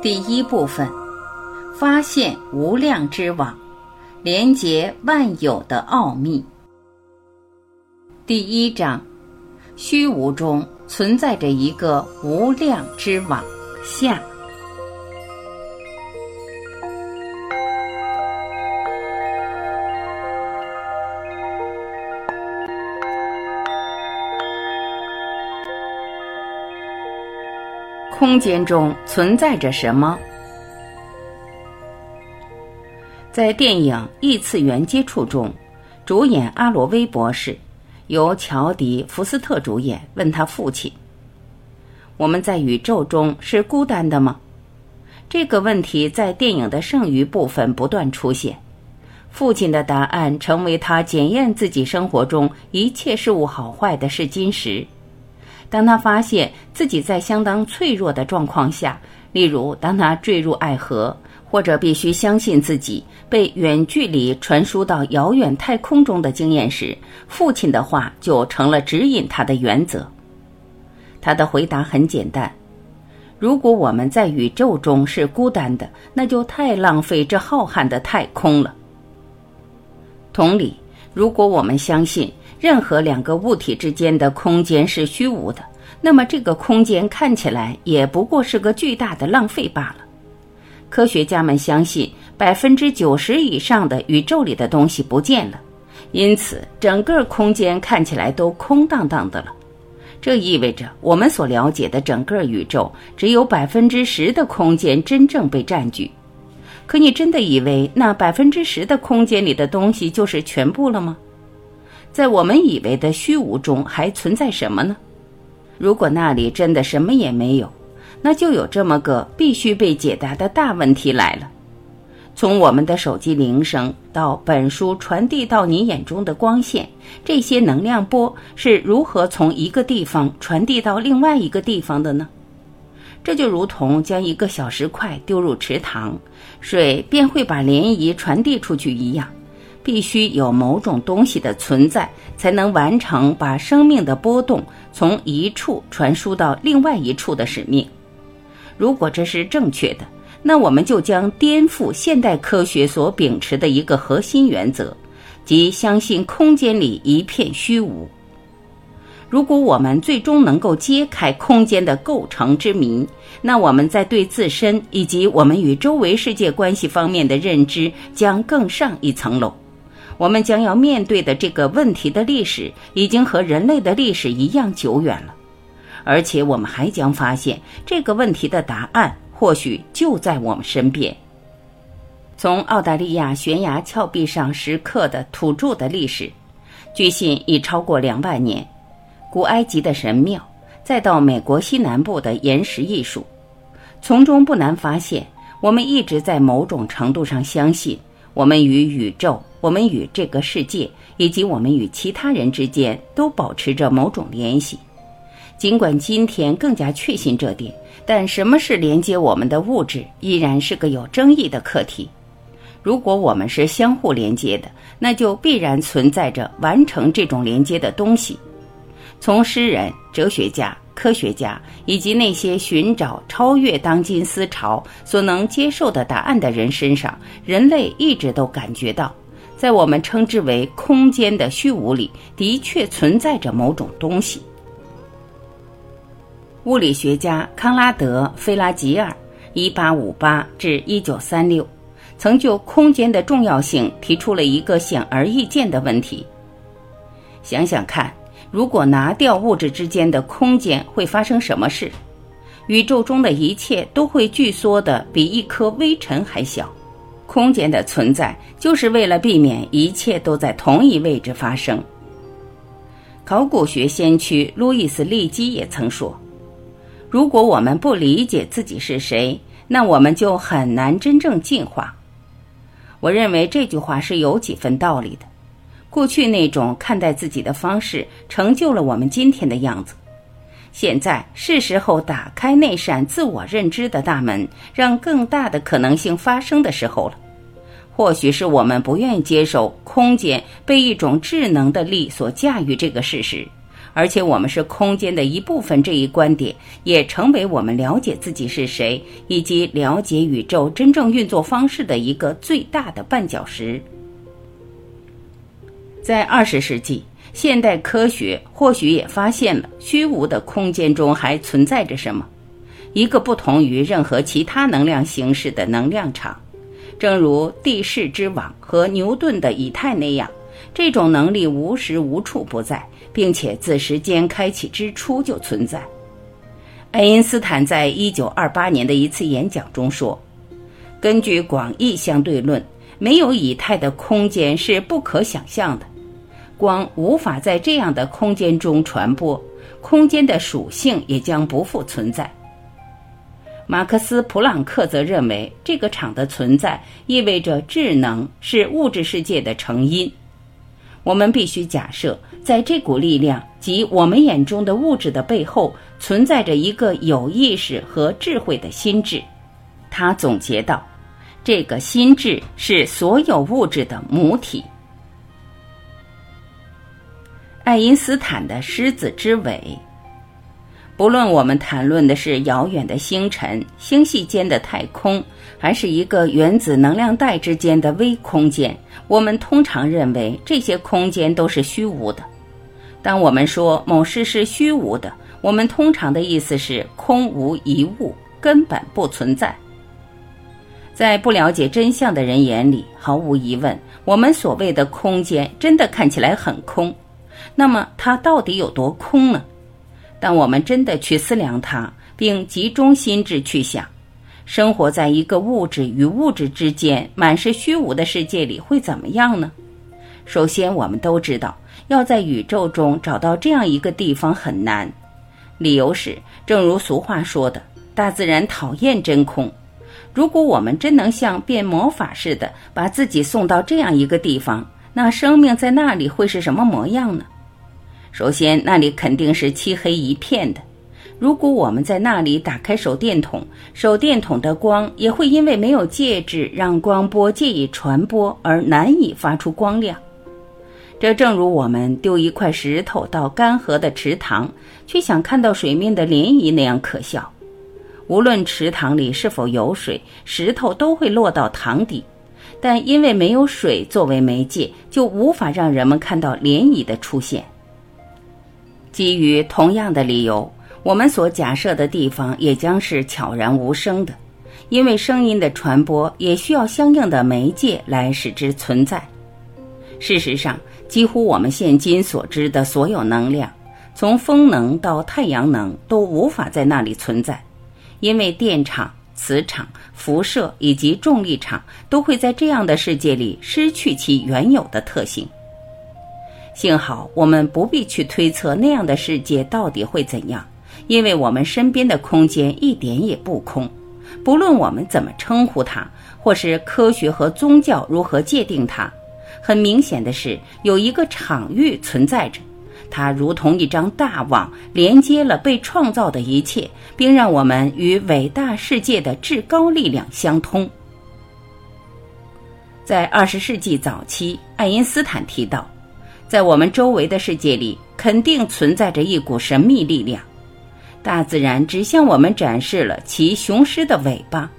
第一部分：发现无量之网，连接万有的奥秘。第一章：虚无中存在着一个无量之网。下。空间中存在着什么？在电影《异次元接触》中，主演阿罗威博士由乔迪·福斯特主演，问他父亲：“我们在宇宙中是孤单的吗？”这个问题在电影的剩余部分不断出现。父亲的答案成为他检验自己生活中一切事物好坏的试金石。当他发现自己在相当脆弱的状况下，例如当他坠入爱河，或者必须相信自己被远距离传输到遥远太空中的经验时，父亲的话就成了指引他的原则。他的回答很简单：如果我们在宇宙中是孤单的，那就太浪费这浩瀚的太空了。同理，如果我们相信，任何两个物体之间的空间是虚无的，那么这个空间看起来也不过是个巨大的浪费罢了。科学家们相信，百分之九十以上的宇宙里的东西不见了，因此整个空间看起来都空荡荡的了。这意味着我们所了解的整个宇宙只有百分之十的空间真正被占据。可你真的以为那百分之十的空间里的东西就是全部了吗？在我们以为的虚无中还存在什么呢？如果那里真的什么也没有，那就有这么个必须被解答的大问题来了：从我们的手机铃声到本书传递到你眼中的光线，这些能量波是如何从一个地方传递到另外一个地方的呢？这就如同将一个小石块丢入池塘，水便会把涟漪传递出去一样。必须有某种东西的存在，才能完成把生命的波动从一处传输到另外一处的使命。如果这是正确的，那我们就将颠覆现代科学所秉持的一个核心原则，即相信空间里一片虚无。如果我们最终能够揭开空间的构成之谜，那我们在对自身以及我们与周围世界关系方面的认知将更上一层楼。我们将要面对的这个问题的历史，已经和人类的历史一样久远了，而且我们还将发现这个问题的答案或许就在我们身边。从澳大利亚悬崖峭壁上石刻的土著的历史，据信已超过两百年；古埃及的神庙，再到美国西南部的岩石艺术，从中不难发现，我们一直在某种程度上相信。我们与宇宙，我们与这个世界，以及我们与其他人之间，都保持着某种联系。尽管今天更加确信这点，但什么是连接我们的物质，依然是个有争议的课题。如果我们是相互连接的，那就必然存在着完成这种连接的东西。从诗人、哲学家。科学家以及那些寻找超越当今思潮所能接受的答案的人身上，人类一直都感觉到，在我们称之为空间的虚无里，的确存在着某种东西。物理学家康拉德·菲拉吉尔 （1858-1936） 曾就空间的重要性提出了一个显而易见的问题：想想看。如果拿掉物质之间的空间，会发生什么事？宇宙中的一切都会聚缩的比一颗微尘还小。空间的存在就是为了避免一切都在同一位置发生。考古学先驱路易斯·利基也曾说：“如果我们不理解自己是谁，那我们就很难真正进化。”我认为这句话是有几分道理的。过去那种看待自己的方式，成就了我们今天的样子。现在是时候打开那扇自我认知的大门，让更大的可能性发生的时候了。或许是我们不愿意接受空间被一种智能的力所驾驭这个事实，而且我们是空间的一部分，这一观点也成为我们了解自己是谁以及了解宇宙真正运作方式的一个最大的绊脚石。在二十世纪，现代科学或许也发现了虚无的空间中还存在着什么，一个不同于任何其他能量形式的能量场，正如地势之网和牛顿的以太那样，这种能力无时无处不在。并且自时间开启之初就存在。爱因斯坦在一九二八年的一次演讲中说：“根据广义相对论，没有以太的空间是不可想象的。光无法在这样的空间中传播，空间的属性也将不复存在。”马克思·普朗克则认为，这个场的存在意味着智能是物质世界的成因。我们必须假设，在这股力量及我们眼中的物质的背后，存在着一个有意识和智慧的心智。他总结道：“这个心智是所有物质的母体。”爱因斯坦的狮子之尾。不论我们谈论的是遥远的星辰、星系间的太空，还是一个原子能量带之间的微空间，我们通常认为这些空间都是虚无的。当我们说某事是虚无的，我们通常的意思是空无一物，根本不存在。在不了解真相的人眼里，毫无疑问，我们所谓的空间真的看起来很空。那么，它到底有多空呢？当我们真的去思量它，并集中心智去想，生活在一个物质与物质之间满是虚无的世界里会怎么样呢？首先，我们都知道，要在宇宙中找到这样一个地方很难。理由是，正如俗话说的：“大自然讨厌真空。”如果我们真能像变魔法似的把自己送到这样一个地方，那生命在那里会是什么模样呢？首先，那里肯定是漆黑一片的。如果我们在那里打开手电筒，手电筒的光也会因为没有介质让光波借以传播而难以发出光亮。这正如我们丢一块石头到干涸的池塘，却想看到水面的涟漪那样可笑。无论池塘里是否有水，石头都会落到塘底，但因为没有水作为媒介，就无法让人们看到涟漪的出现。基于同样的理由，我们所假设的地方也将是悄然无声的，因为声音的传播也需要相应的媒介来使之存在。事实上，几乎我们现今所知的所有能量，从风能到太阳能，都无法在那里存在，因为电场、磁场、辐射以及重力场都会在这样的世界里失去其原有的特性。幸好我们不必去推测那样的世界到底会怎样，因为我们身边的空间一点也不空。不论我们怎么称呼它，或是科学和宗教如何界定它，很明显的是，有一个场域存在着，它如同一张大网，连接了被创造的一切，并让我们与伟大世界的至高力量相通。在二十世纪早期，爱因斯坦提到。在我们周围的世界里，肯定存在着一股神秘力量。大自然只向我们展示了其雄狮的尾巴。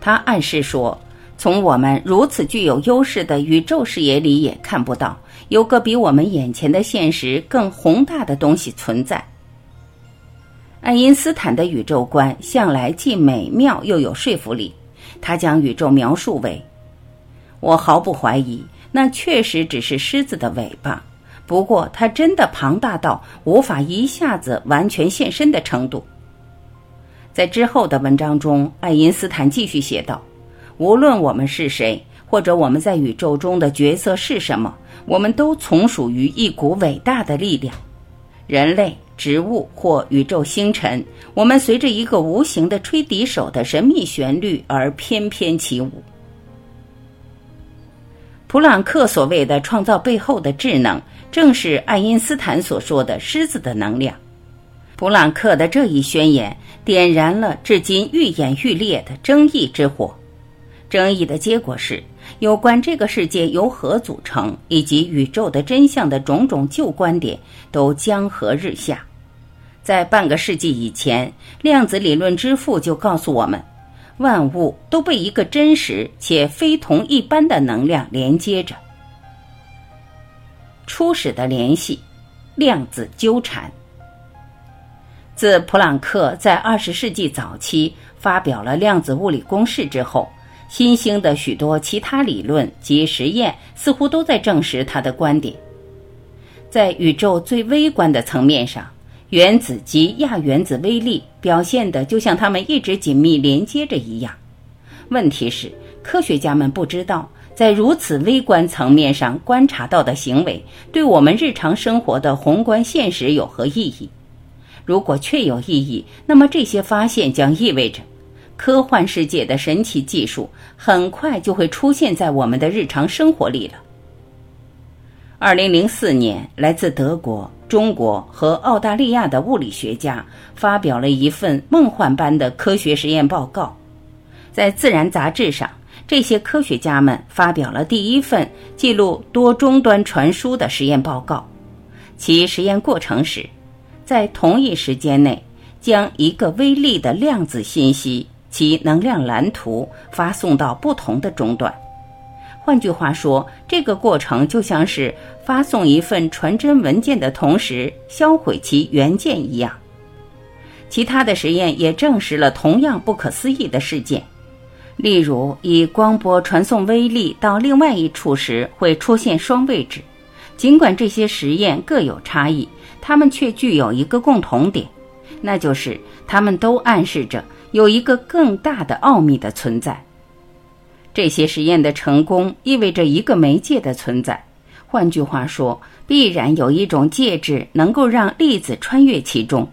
他暗示说，从我们如此具有优势的宇宙视野里，也看不到有个比我们眼前的现实更宏大的东西存在。爱因斯坦的宇宙观向来既美妙又有说服力。他将宇宙描述为：我毫不怀疑。那确实只是狮子的尾巴，不过它真的庞大到无法一下子完全现身的程度。在之后的文章中，爱因斯坦继续写道：“无论我们是谁，或者我们在宇宙中的角色是什么，我们都从属于一股伟大的力量。人类、植物或宇宙星辰，我们随着一个无形的吹笛手的神秘旋律而翩翩起舞。”普朗克所谓的创造背后的智能，正是爱因斯坦所说的狮子的能量。普朗克的这一宣言点燃了至今愈演愈烈的争议之火。争议的结果是，有关这个世界由何组成以及宇宙的真相的种种旧观点都江河日下。在半个世纪以前，量子理论之父就告诉我们，万物都被一个真实且非同一般的能量连接着。初始的联系，量子纠缠。自普朗克在二十世纪早期发表了量子物理公式之后。新兴的许多其他理论及实验似乎都在证实他的观点。在宇宙最微观的层面上，原子及亚原子微粒表现的就像它们一直紧密连接着一样。问题是，科学家们不知道，在如此微观层面上观察到的行为，对我们日常生活的宏观现实有何意义？如果确有意义，那么这些发现将意味着。科幻世界的神奇技术很快就会出现在我们的日常生活里了。二零零四年，来自德国、中国和澳大利亚的物理学家发表了一份梦幻般的科学实验报告，在《自然》杂志上，这些科学家们发表了第一份记录多终端传输的实验报告。其实验过程是，在同一时间内将一个微粒的量子信息。其能量蓝图发送到不同的终端，换句话说，这个过程就像是发送一份传真文件的同时销毁其原件一样。其他的实验也证实了同样不可思议的事件，例如以光波传送微粒到另外一处时会出现双位置。尽管这些实验各有差异，它们却具有一个共同点，那就是它们都暗示着。有一个更大的奥秘的存在。这些实验的成功意味着一个媒介的存在，换句话说，必然有一种介质能够让粒子穿越其中，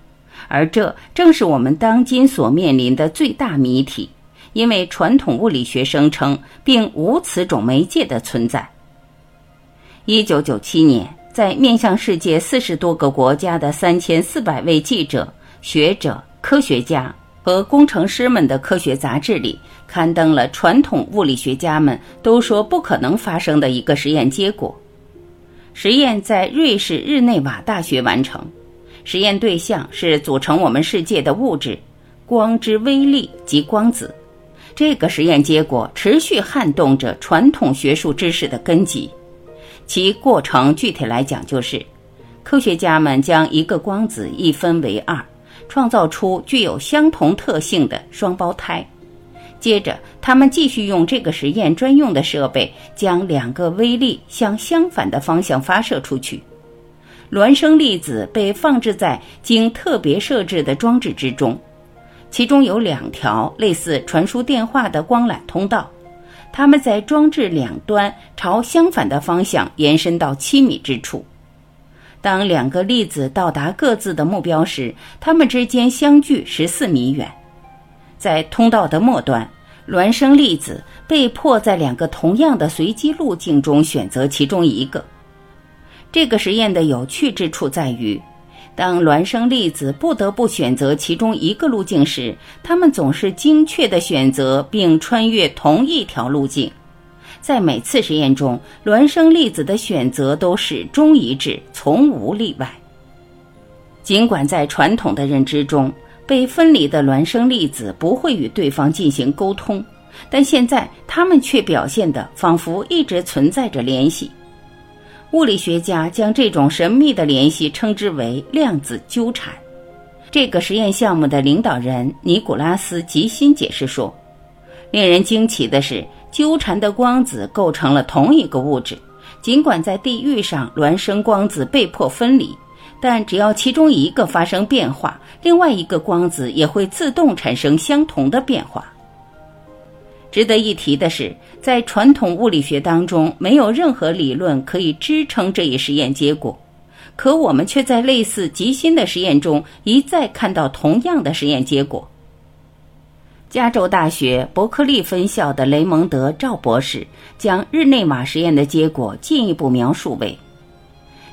而这正是我们当今所面临的最大谜题。因为传统物理学声称并无此种媒介的存在。一九九七年，在面向世界四十多个国家的三千四百位记者、学者、科学家。和工程师们的科学杂志里刊登了传统物理学家们都说不可能发生的一个实验结果。实验在瑞士日内瓦大学完成，实验对象是组成我们世界的物质——光之微粒及光子。这个实验结果持续撼动着传统学术知识的根基。其过程具体来讲，就是科学家们将一个光子一分为二。创造出具有相同特性的双胞胎。接着，他们继续用这个实验专用的设备，将两个微粒向相反的方向发射出去。孪生粒子被放置在经特别设置的装置之中，其中有两条类似传输电话的光缆通道，它们在装置两端朝相反的方向延伸到七米之处。当两个粒子到达各自的目标时，它们之间相距十四米远。在通道的末端，孪生粒子被迫在两个同样的随机路径中选择其中一个。这个实验的有趣之处在于，当孪生粒子不得不选择其中一个路径时，它们总是精确地选择并穿越同一条路径。在每次实验中，孪生粒子的选择都始终一致，从无例外。尽管在传统的认知中，被分离的孪生粒子不会与对方进行沟通，但现在它们却表现得仿佛一直存在着联系。物理学家将这种神秘的联系称之为量子纠缠。这个实验项目的领导人尼古拉斯·吉辛解释说：“令人惊奇的是。”纠缠的光子构成了同一个物质，尽管在地域上孪生光子被迫分离，但只要其中一个发生变化，另外一个光子也会自动产生相同的变化。值得一提的是，在传统物理学当中，没有任何理论可以支撑这一实验结果，可我们却在类似极新的实验中一再看到同样的实验结果。加州大学伯克利分校的雷蒙德·赵博士将日内瓦实验的结果进一步描述为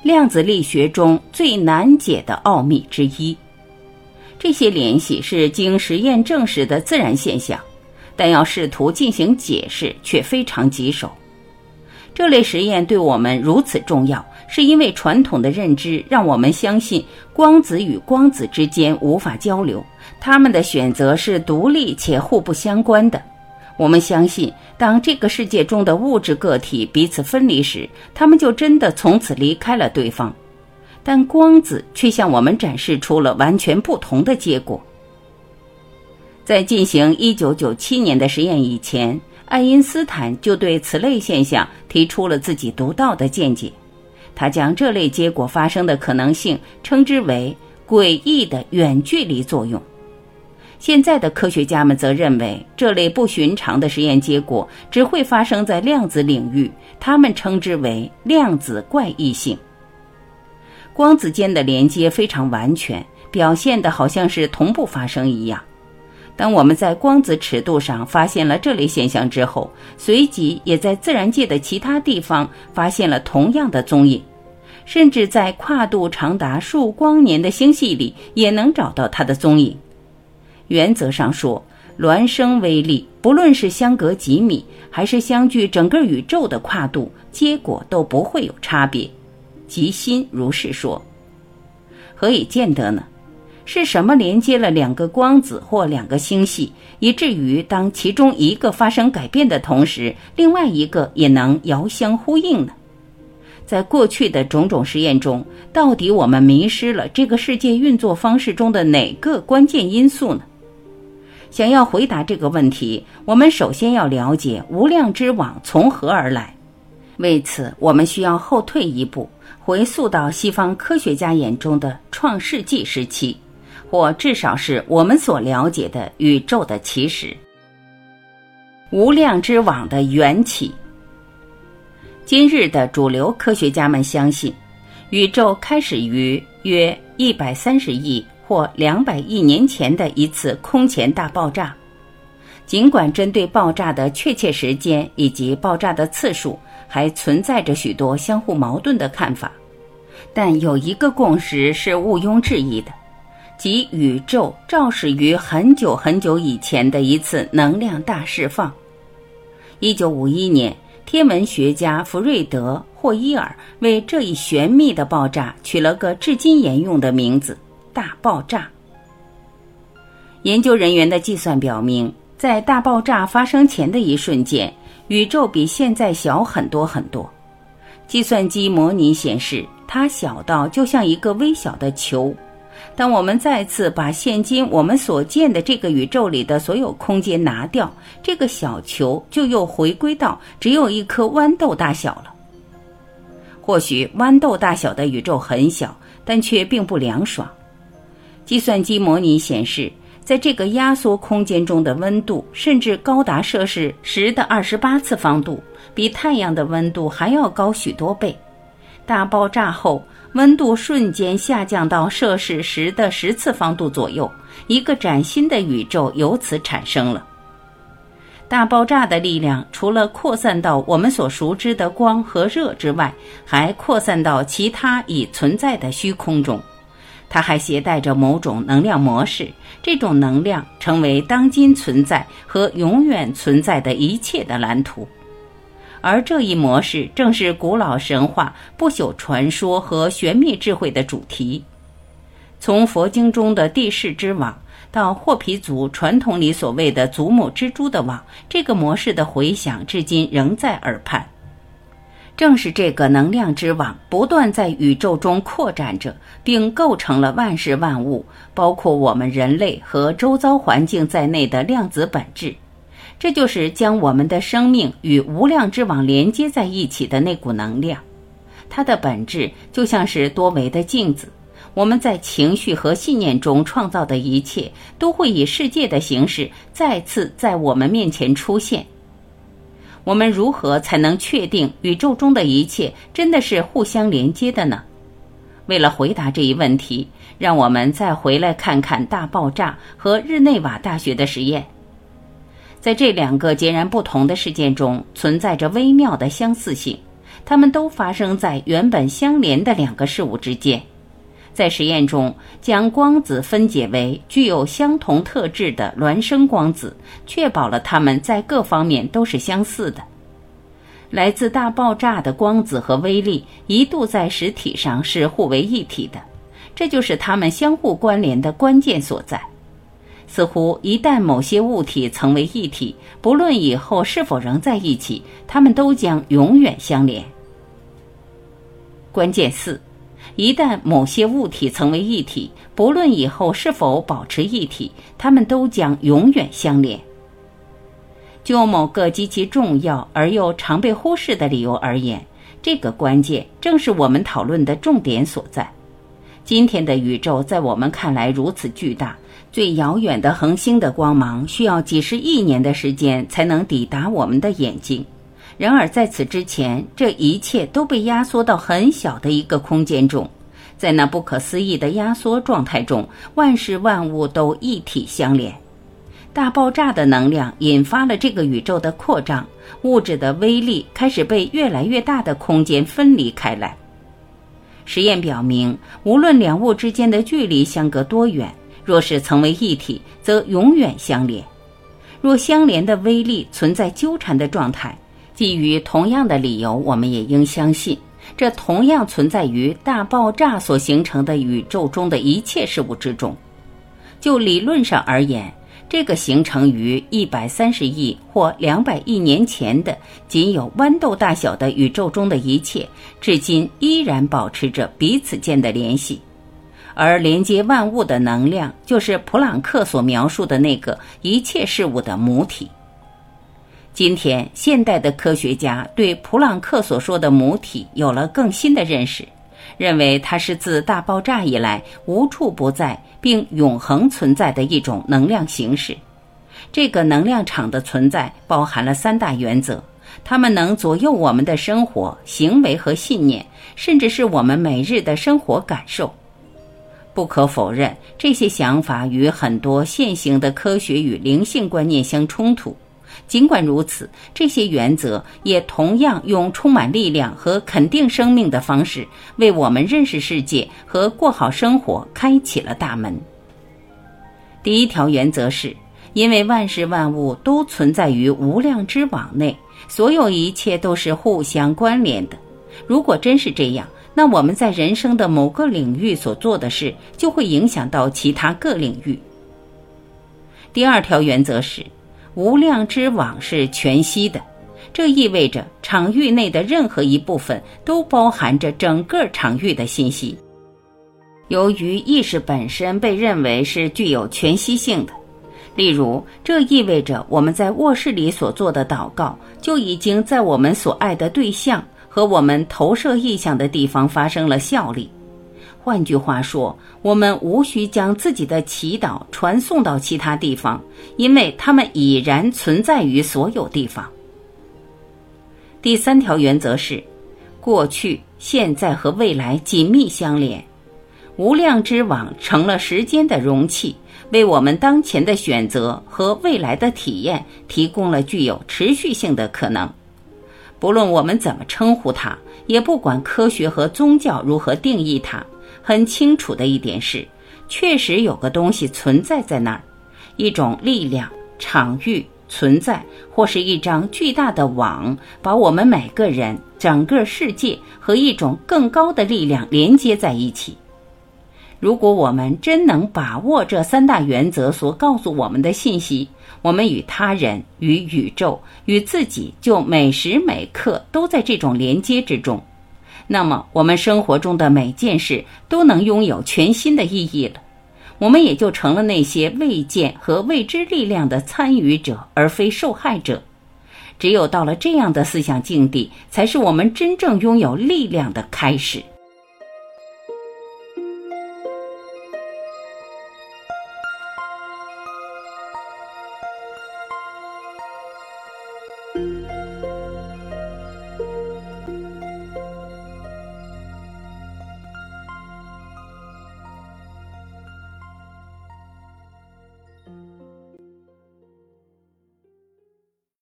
量子力学中最难解的奥秘之一。这些联系是经实验证实的自然现象，但要试图进行解释却非常棘手。这类实验对我们如此重要，是因为传统的认知让我们相信光子与光子之间无法交流，他们的选择是独立且互不相关的。我们相信，当这个世界中的物质个体彼此分离时，他们就真的从此离开了对方。但光子却向我们展示出了完全不同的结果。在进行1997年的实验以前，爱因斯坦就对此类现象提出了自己独到的见解。他将这类结果发生的可能性称之为“诡异的远距离作用”。现在的科学家们则认为，这类不寻常的实验结果只会发生在量子领域，他们称之为量子怪异性。光子间的连接非常完全，表现的好像是同步发生一样。当我们在光子尺度上发现了这类现象之后，随即也在自然界的其他地方发现了同样的踪影，甚至在跨度长达数光年的星系里也能找到它的踪影。原则上说，孪生微粒不论是相隔几米，还是相距整个宇宙的跨度，结果都不会有差别。吉心如是说。何以见得呢？是什么连接了两个光子或两个星系，以至于当其中一个发生改变的同时，另外一个也能遥相呼应呢？在过去的种种实验中，到底我们迷失了这个世界运作方式中的哪个关键因素呢？想要回答这个问题，我们首先要了解无量之网从何而来。为此，我们需要后退一步，回溯到西方科学家眼中的创世纪时期，或至少是我们所了解的宇宙的起始。无量之网的缘起。今日的主流科学家们相信，宇宙开始于约一百三十亿。或两百亿年前的一次空前大爆炸，尽管针对爆炸的确切时间以及爆炸的次数还存在着许多相互矛盾的看法，但有一个共识是毋庸置疑的，即宇宙肇始于很久很久以前的一次能量大释放。一九五一年，天文学家弗瑞德·霍伊尔为这一玄秘的爆炸取了个至今沿用的名字。大爆炸。研究人员的计算表明，在大爆炸发生前的一瞬间，宇宙比现在小很多很多。计算机模拟显示，它小到就像一个微小的球。当我们再次把现今我们所见的这个宇宙里的所有空间拿掉，这个小球就又回归到只有一颗豌豆大小了。或许豌豆大小的宇宙很小，但却并不凉爽。计算机模拟显示，在这个压缩空间中的温度甚至高达摄氏十的二十八次方度，比太阳的温度还要高许多倍。大爆炸后，温度瞬间下降到摄氏十的十次方度左右，一个崭新的宇宙由此产生了。大爆炸的力量除了扩散到我们所熟知的光和热之外，还扩散到其他已存在的虚空中。它还携带着某种能量模式，这种能量成为当今存在和永远存在的一切的蓝图，而这一模式正是古老神话、不朽传说和玄秘智慧的主题。从佛经中的地势之网，到霍皮族传统里所谓的祖母蜘蛛的网，这个模式的回响至今仍在耳畔。正是这个能量之网不断在宇宙中扩展着，并构成了万事万物，包括我们人类和周遭环境在内的量子本质。这就是将我们的生命与无量之网连接在一起的那股能量。它的本质就像是多维的镜子。我们在情绪和信念中创造的一切，都会以世界的形式再次在我们面前出现。我们如何才能确定宇宙中的一切真的是互相连接的呢？为了回答这一问题，让我们再回来看看大爆炸和日内瓦大学的实验。在这两个截然不同的事件中，存在着微妙的相似性，它们都发生在原本相连的两个事物之间。在实验中，将光子分解为具有相同特质的孪生光子，确保了它们在各方面都是相似的。来自大爆炸的光子和微粒一度在实体上是互为一体的，这就是它们相互关联的关键所在。似乎一旦某些物体成为一体，不论以后是否仍在一起，它们都将永远相连。关键四。一旦某些物体成为一体，不论以后是否保持一体，它们都将永远相连。就某个极其重要而又常被忽视的理由而言，这个关键正是我们讨论的重点所在。今天的宇宙在我们看来如此巨大，最遥远的恒星的光芒需要几十亿年的时间才能抵达我们的眼睛。然而，在此之前，这一切都被压缩到很小的一个空间中，在那不可思议的压缩状态中，万事万物都一体相连。大爆炸的能量引发了这个宇宙的扩张，物质的威力开始被越来越大的空间分离开来。实验表明，无论两物之间的距离相隔多远，若是成为一体，则永远相连。若相连的威力存在纠缠的状态。基于同样的理由，我们也应相信，这同样存在于大爆炸所形成的宇宙中的一切事物之中。就理论上而言，这个形成于一百三十亿或两百亿年前的仅有豌豆大小的宇宙中的一切，至今依然保持着彼此间的联系，而连接万物的能量，就是普朗克所描述的那个一切事物的母体。今天，现代的科学家对普朗克所说的母体有了更新的认识，认为它是自大爆炸以来无处不在并永恒存在的一种能量形式。这个能量场的存在包含了三大原则，它们能左右我们的生活、行为和信念，甚至是我们每日的生活感受。不可否认，这些想法与很多现行的科学与灵性观念相冲突。尽管如此，这些原则也同样用充满力量和肯定生命的方式，为我们认识世界和过好生活开启了大门。第一条原则是：因为万事万物都存在于无量之网内，所有一切都是互相关联的。如果真是这样，那我们在人生的某个领域所做的事，就会影响到其他各领域。第二条原则是。无量之网是全息的，这意味着场域内的任何一部分都包含着整个场域的信息。由于意识本身被认为是具有全息性的，例如，这意味着我们在卧室里所做的祷告就已经在我们所爱的对象和我们投射意向的地方发生了效力。换句话说，我们无需将自己的祈祷传送到其他地方，因为它们已然存在于所有地方。第三条原则是：过去、现在和未来紧密相连，无量之网成了时间的容器，为我们当前的选择和未来的体验提供了具有持续性的可能。不论我们怎么称呼它，也不管科学和宗教如何定义它。很清楚的一点是，确实有个东西存在在那儿，一种力量、场域存在，或是一张巨大的网，把我们每个人、整个世界和一种更高的力量连接在一起。如果我们真能把握这三大原则所告诉我们的信息，我们与他人、与宇宙、与自己，就每时每刻都在这种连接之中。那么，我们生活中的每件事都能拥有全新的意义了，我们也就成了那些未见和未知力量的参与者，而非受害者。只有到了这样的思想境地，才是我们真正拥有力量的开始。